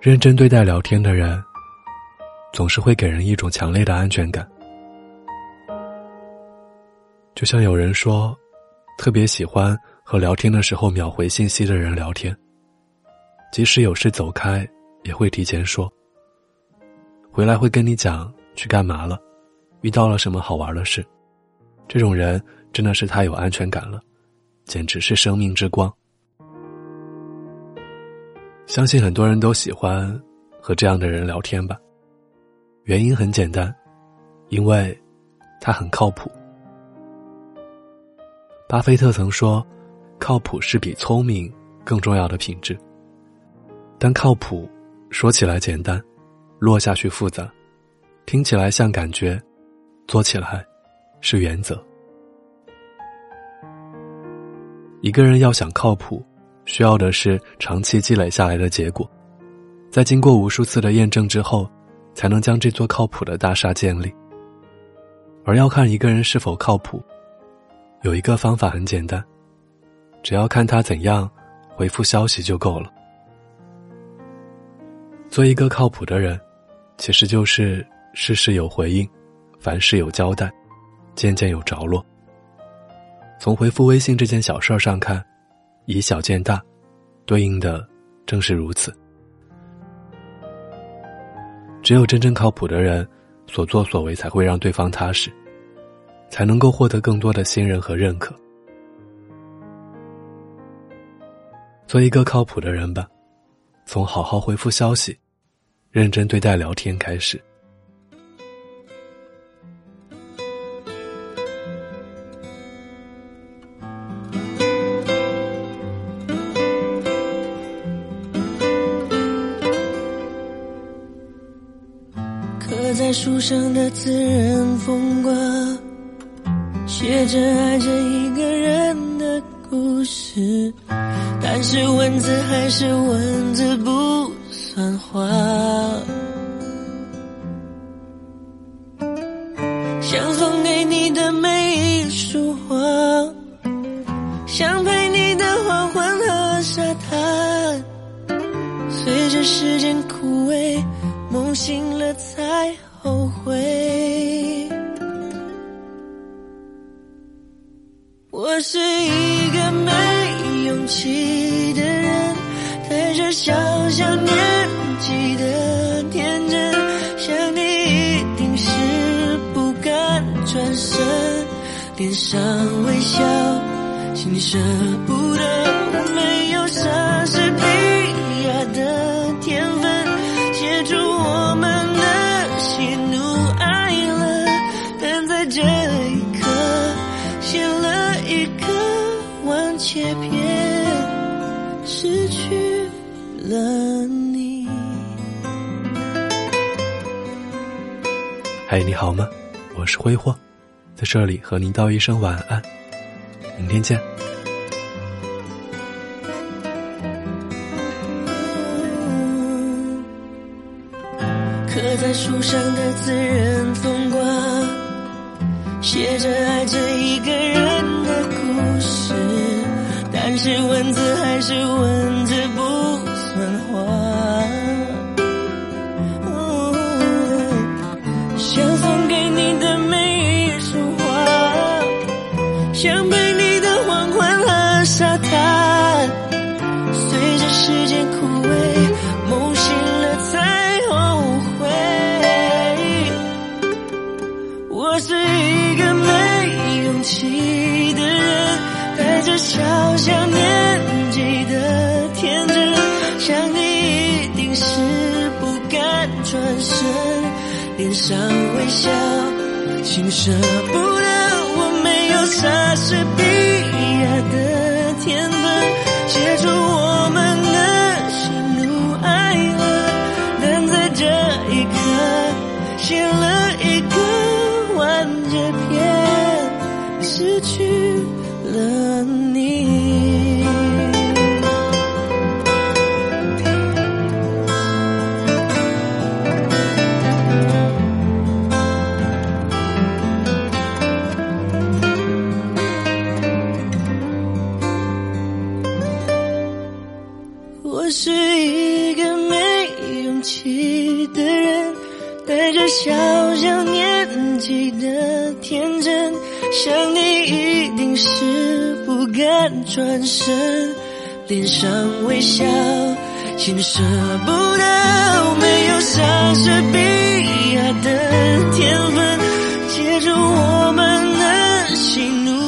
认真对待聊天的人，总是会给人一种强烈的安全感。就像有人说，特别喜欢和聊天的时候秒回信息的人聊天，即使有事走开，也会提前说。回来会跟你讲去干嘛了，遇到了什么好玩的事。这种人真的是太有安全感了，简直是生命之光。相信很多人都喜欢和这样的人聊天吧，原因很简单，因为他很靠谱。巴菲特曾说：“靠谱是比聪明更重要的品质。”但靠谱说起来简单，落下去复杂，听起来像感觉，做起来是原则。一个人要想靠谱。需要的是长期积累下来的结果，在经过无数次的验证之后，才能将这座靠谱的大厦建立。而要看一个人是否靠谱，有一个方法很简单，只要看他怎样回复消息就够了。做一个靠谱的人，其实就是事事有回应，凡事有交代，件件有着落。从回复微信这件小事上看。以小见大，对应的正是如此。只有真正靠谱的人，所作所为才会让对方踏实，才能够获得更多的信任和认可。做一个靠谱的人吧，从好好回复消息、认真对待聊天开始。在树上的自然风光，写着爱着一个人的故事，但是文字还是文字不算话。想送给你的每一束花，想陪你的黄昏和沙滩，随着时间枯萎，梦醒了才。我是一个没勇气的人，带着小小年纪的天真，想你一定是不敢转身，脸上微笑，心里舍不得，个完结篇，失去了你。嗨，你好吗？我是挥霍，在这里和您道一声晚安，明天见。刻在树上的自然风光。写着爱着一个人的故事，但是文字还是文字不算话。想送给你的每一束花，想陪你的黄昏和沙滩，随着时间枯萎，梦醒了才后悔。我是一。个没勇气的人，这小小年纪的天真，想你一定是不敢转身，脸上微笑，心舍不得，我没有莎士比亚的天分，写出我们的人，带着小小年纪的天真，想你一定是不敢转身，脸上微笑，心舍不得，没有莎士比亚的天分，接住我们的喜怒